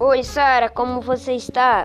Oi, Sara, como você está?